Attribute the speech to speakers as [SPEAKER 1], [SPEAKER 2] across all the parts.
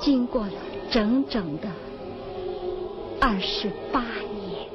[SPEAKER 1] 经过了整整的二十八年？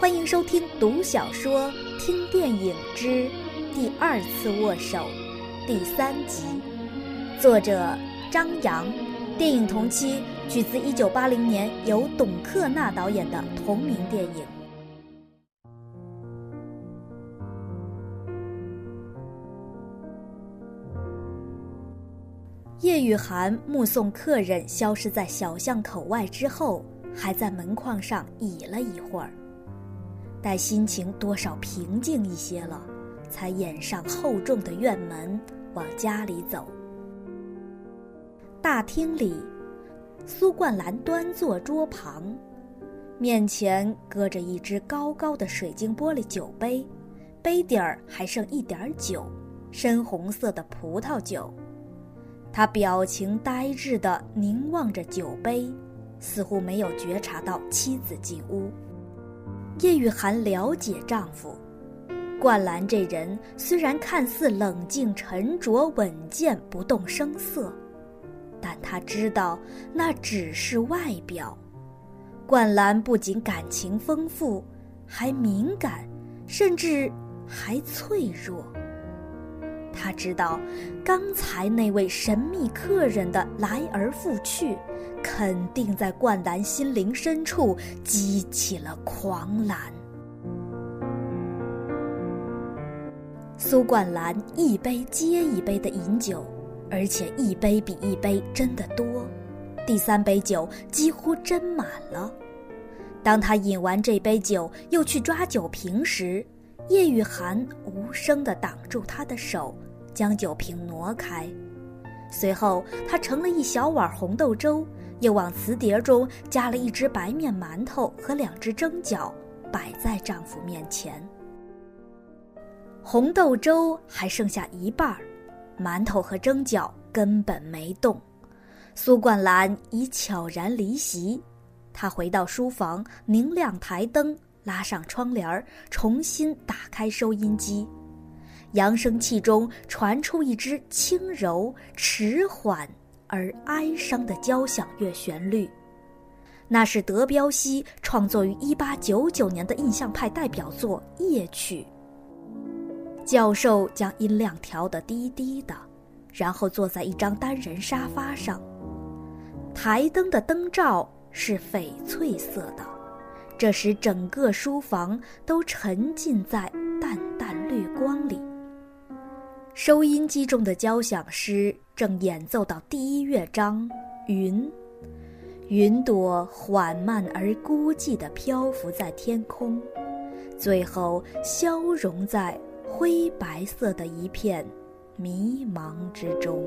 [SPEAKER 2] 欢迎收听读小说、听电影之《第二次握手》第三集，作者张扬，电影同期取自一九八零年由董克娜导演的同名电影。叶雨涵目送客人消失在小巷口外之后，还在门框上倚了一会儿。待心情多少平静一些了，才掩上厚重的院门，往家里走。大厅里，苏冠兰端坐桌旁，面前搁着一只高高的水晶玻璃酒杯，杯底儿还剩一点酒，深红色的葡萄酒。他表情呆滞地凝望着酒杯，似乎没有觉察到妻子进屋。叶雨涵了解丈夫，冠兰这人虽然看似冷静沉着、稳健、不动声色，但他知道那只是外表。冠兰不仅感情丰富，还敏感，甚至还脆弱。他知道，刚才那位神秘客人的来而复去，肯定在冠兰心灵深处激起了狂澜。苏冠兰一杯接一杯的饮酒，而且一杯比一杯斟得多，第三杯酒几乎斟满了。当他饮完这杯酒，又去抓酒瓶时，叶雨涵无声地挡住他的手，将酒瓶挪开。随后，他盛了一小碗红豆粥，又往瓷碟中加了一只白面馒头和两只蒸饺，摆在丈夫面前。红豆粥还剩下一半儿，馒头和蒸饺根本没动。苏冠兰已悄然离席，她回到书房，明亮台灯，拉上窗帘儿，重新打开收音机。扬声器中传出一支轻柔、迟缓而哀伤的交响乐旋律，那是德彪西创作于1899年的印象派代表作《夜曲》。教授将音量调得低低的，然后坐在一张单人沙发上。台灯的灯罩是翡翠色的，这使整个书房都沉浸在淡。收音机中的交响诗正演奏到第一乐章《云》，云朵缓慢而孤寂地漂浮在天空，最后消融在。灰白色的一片迷茫之中。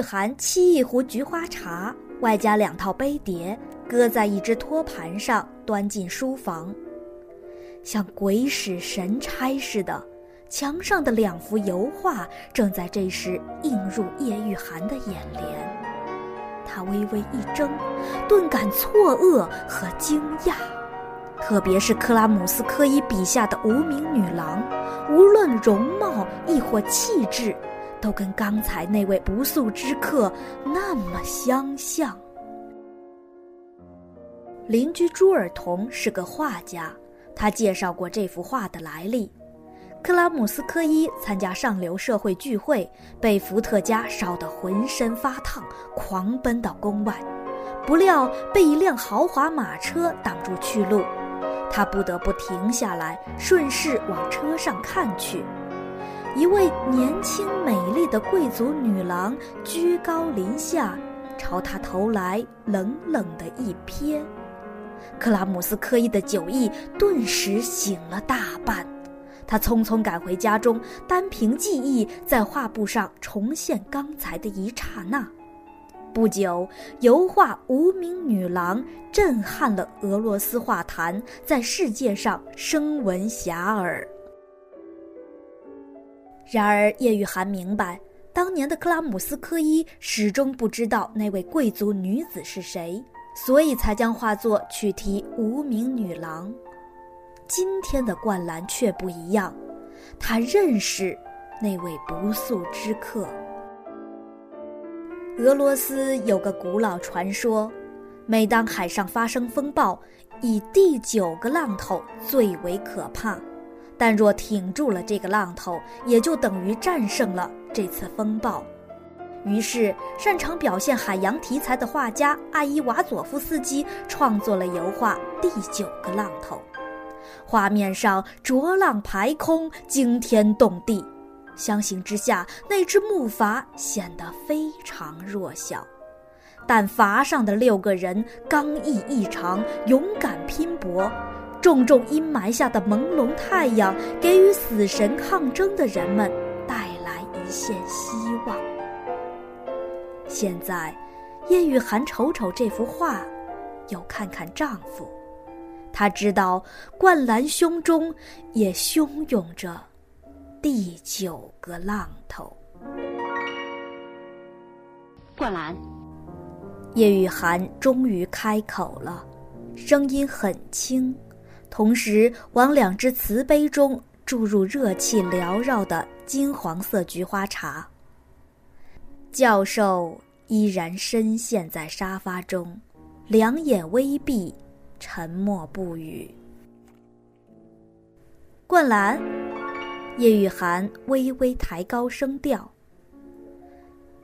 [SPEAKER 2] 玉涵沏一壶菊花茶，外加两套杯碟，搁在一只托盘上，端进书房，像鬼使神差似的。墙上的两幅油画正在这时映入叶玉涵的眼帘，他微微一怔，顿感错愕和惊讶。特别是克拉姆斯科伊笔下的无名女郎，无论容貌亦或气质，都跟刚才那位不速之客那么相像。邻居朱尔同是个画家，他介绍过这幅画的来历。克拉姆斯科伊参加上流社会聚会，被伏特加烧得浑身发烫，狂奔到宫外，不料被一辆豪华马车挡住去路，他不得不停下来，顺势往车上看去。一位年轻美丽的贵族女郎居高临下，朝他投来冷冷的一瞥。克拉姆斯科伊的酒意顿时醒了大半，他匆匆赶回家中，单凭记忆在画布上重现刚才的一刹那。不久，油画《无名女郎》震撼了俄罗斯画坛，在世界上声闻遐迩。然而，叶玉涵明白，当年的克拉姆斯科伊始终不知道那位贵族女子是谁，所以才将画作取题《无名女郎》。今天的灌篮却不一样，他认识那位不速之客。俄罗斯有个古老传说，每当海上发生风暴，以第九个浪头最为可怕。但若挺住了这个浪头，也就等于战胜了这次风暴。于是，擅长表现海洋题材的画家艾伊瓦佐夫斯基创作了油画《第九个浪头》，画面上浊浪排空，惊天动地。相形之下，那只木筏显得非常弱小，但筏上的六个人刚毅异常，勇敢拼搏。重重阴霾下的朦胧太阳，给与死神抗争的人们带来一线希望。现在，叶雨涵瞅瞅这幅画，又看看丈夫，她知道灌篮胸中也汹涌着。第九个浪头，
[SPEAKER 1] 灌篮。
[SPEAKER 2] 叶雨涵终于开口了，声音很轻，同时往两只瓷杯中注入热气缭绕的金黄色菊花茶。教授依然深陷在沙发中，两眼微闭，沉默不语。灌篮。叶雨涵微微抬高声调。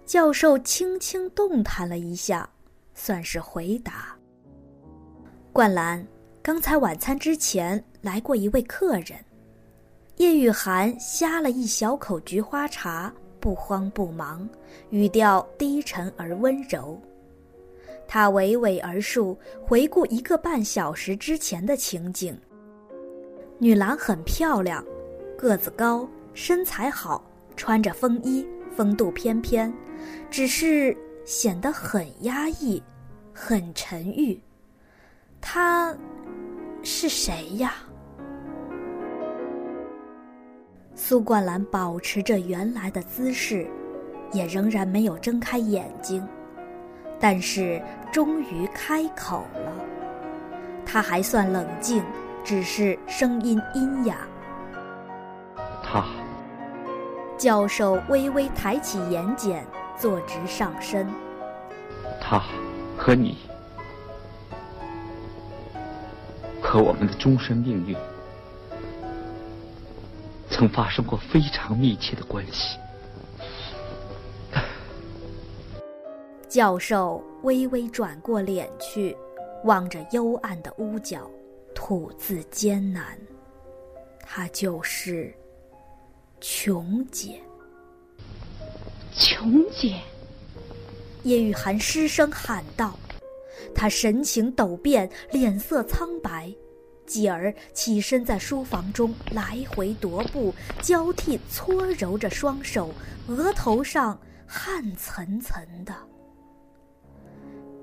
[SPEAKER 2] 教授轻轻动弹了一下，算是回答。灌篮，刚才晚餐之前来过一位客人。叶雨涵呷了一小口菊花茶，不慌不忙，语调低沉而温柔。他娓娓而述，回顾一个半小时之前的情景。女郎很漂亮。个子高，身材好，穿着风衣，风度翩翩，只是显得很压抑，很沉郁。她是谁呀？苏冠兰保持着原来的姿势，也仍然没有睁开眼睛，但是终于开口了。他还算冷静，只是声音阴哑。
[SPEAKER 3] 他，
[SPEAKER 2] 教授微微抬起眼睑，坐直上身。
[SPEAKER 3] 他，和你，和我们的终身命运，曾发生过非常密切的关系。
[SPEAKER 2] 教授微微转过脸去，望着幽暗的屋角，吐字艰难。他就是。琼姐，
[SPEAKER 1] 琼姐，
[SPEAKER 2] 叶雨涵失声喊道。她神情陡变，脸色苍白，继而起身在书房中来回踱步，交替搓揉着双手，额头上汗涔涔的。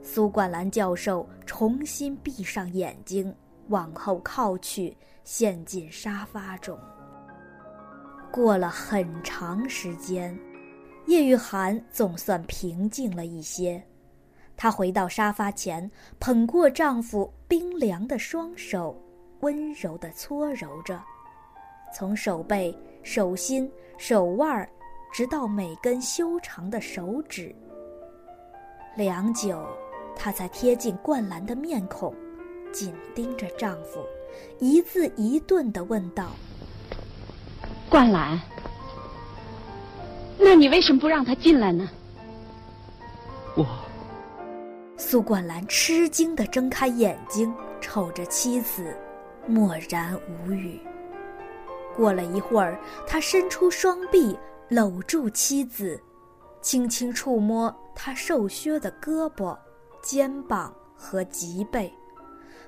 [SPEAKER 2] 苏冠兰教授重新闭上眼睛，往后靠去，陷进沙发中。过了很长时间，叶玉涵总算平静了一些。她回到沙发前，捧过丈夫冰凉的双手，温柔地搓揉着，从手背、手心、手腕，直到每根修长的手指。良久，她才贴近灌篮的面孔，紧盯着丈夫，一字一顿地问道。
[SPEAKER 1] 灌篮，那你为什么不让他进来呢？
[SPEAKER 3] 我，
[SPEAKER 2] 苏冠兰吃惊的睁开眼睛，瞅着妻子，默然无语。过了一会儿，他伸出双臂搂住妻子，轻轻触摸她瘦削的胳膊、肩膀和脊背，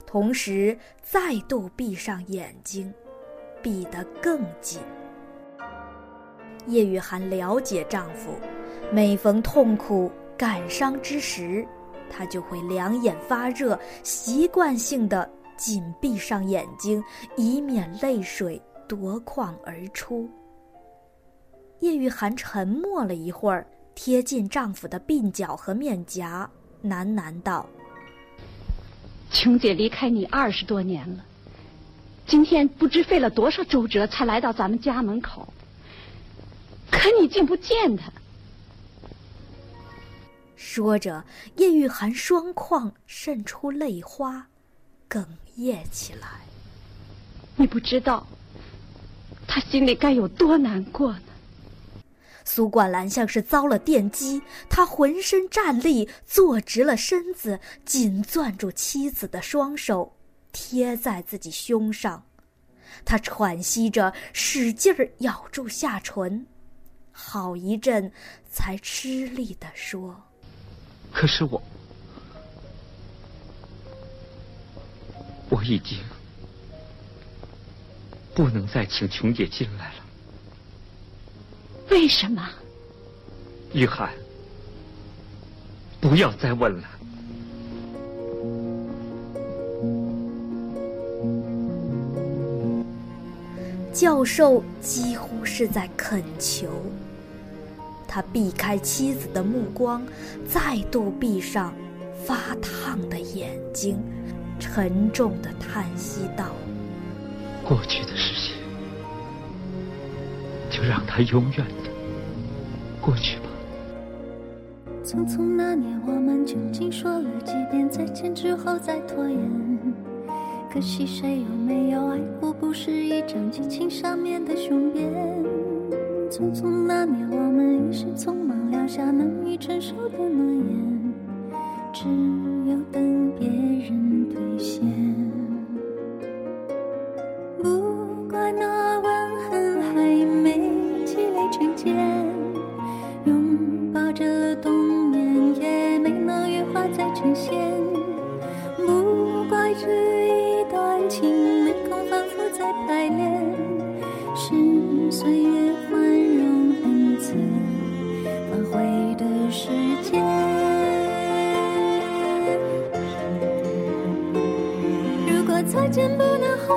[SPEAKER 2] 同时再度闭上眼睛，闭得更紧。叶雨涵了解丈夫，每逢痛苦、感伤之时，她就会两眼发热，习惯性的紧闭上眼睛，以免泪水夺眶而出。叶玉涵沉默了一会儿，贴近丈夫的鬓角和面颊，喃喃道：“
[SPEAKER 1] 琼姐离开你二十多年了，今天不知费了多少周折，才来到咱们家门口。”可你竟不见她！
[SPEAKER 2] 说着，叶玉涵双眶渗出泪花，哽咽起来。
[SPEAKER 1] 你不知道，他心里该有多难过呢。
[SPEAKER 2] 苏冠兰像是遭了电击，他浑身站立，坐直了身子，紧攥住妻子的双手，贴在自己胸上。他喘息着，使劲儿咬住下唇。好一阵，才吃力的说：“
[SPEAKER 3] 可是我，我已经不能再请琼姐进来了。
[SPEAKER 1] 为什么？
[SPEAKER 3] 玉涵，不要再问了。”
[SPEAKER 2] 教授几乎是在恳求。他避开妻子的目光，再度闭上发烫的眼睛，沉重的叹息道：“
[SPEAKER 3] 过去的事情，就让它永远的过去吧。”
[SPEAKER 4] 匆匆那年，我们究竟说了几遍再见之后再拖延？可惜谁有没有爱过？不是一张激情上面的雄辩。匆匆那年，我们一时匆忙撂下难以承受的诺言，只有等别人兑现。不怪那吻痕还没积累成茧，拥抱着冬眠也没能羽化再成仙。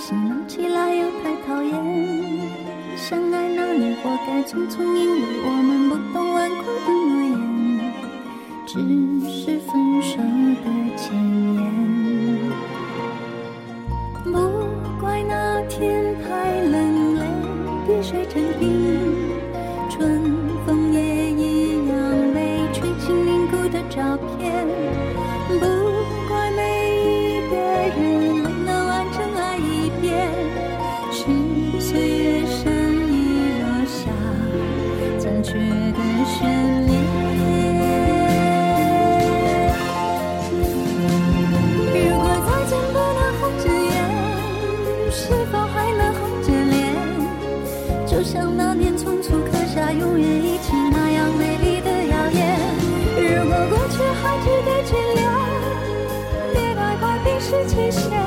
[SPEAKER 4] 人欢喜，闹起来又太讨厌。相爱那年，活该匆匆，因为我们不懂顽固的诺言，只是分手的前是期限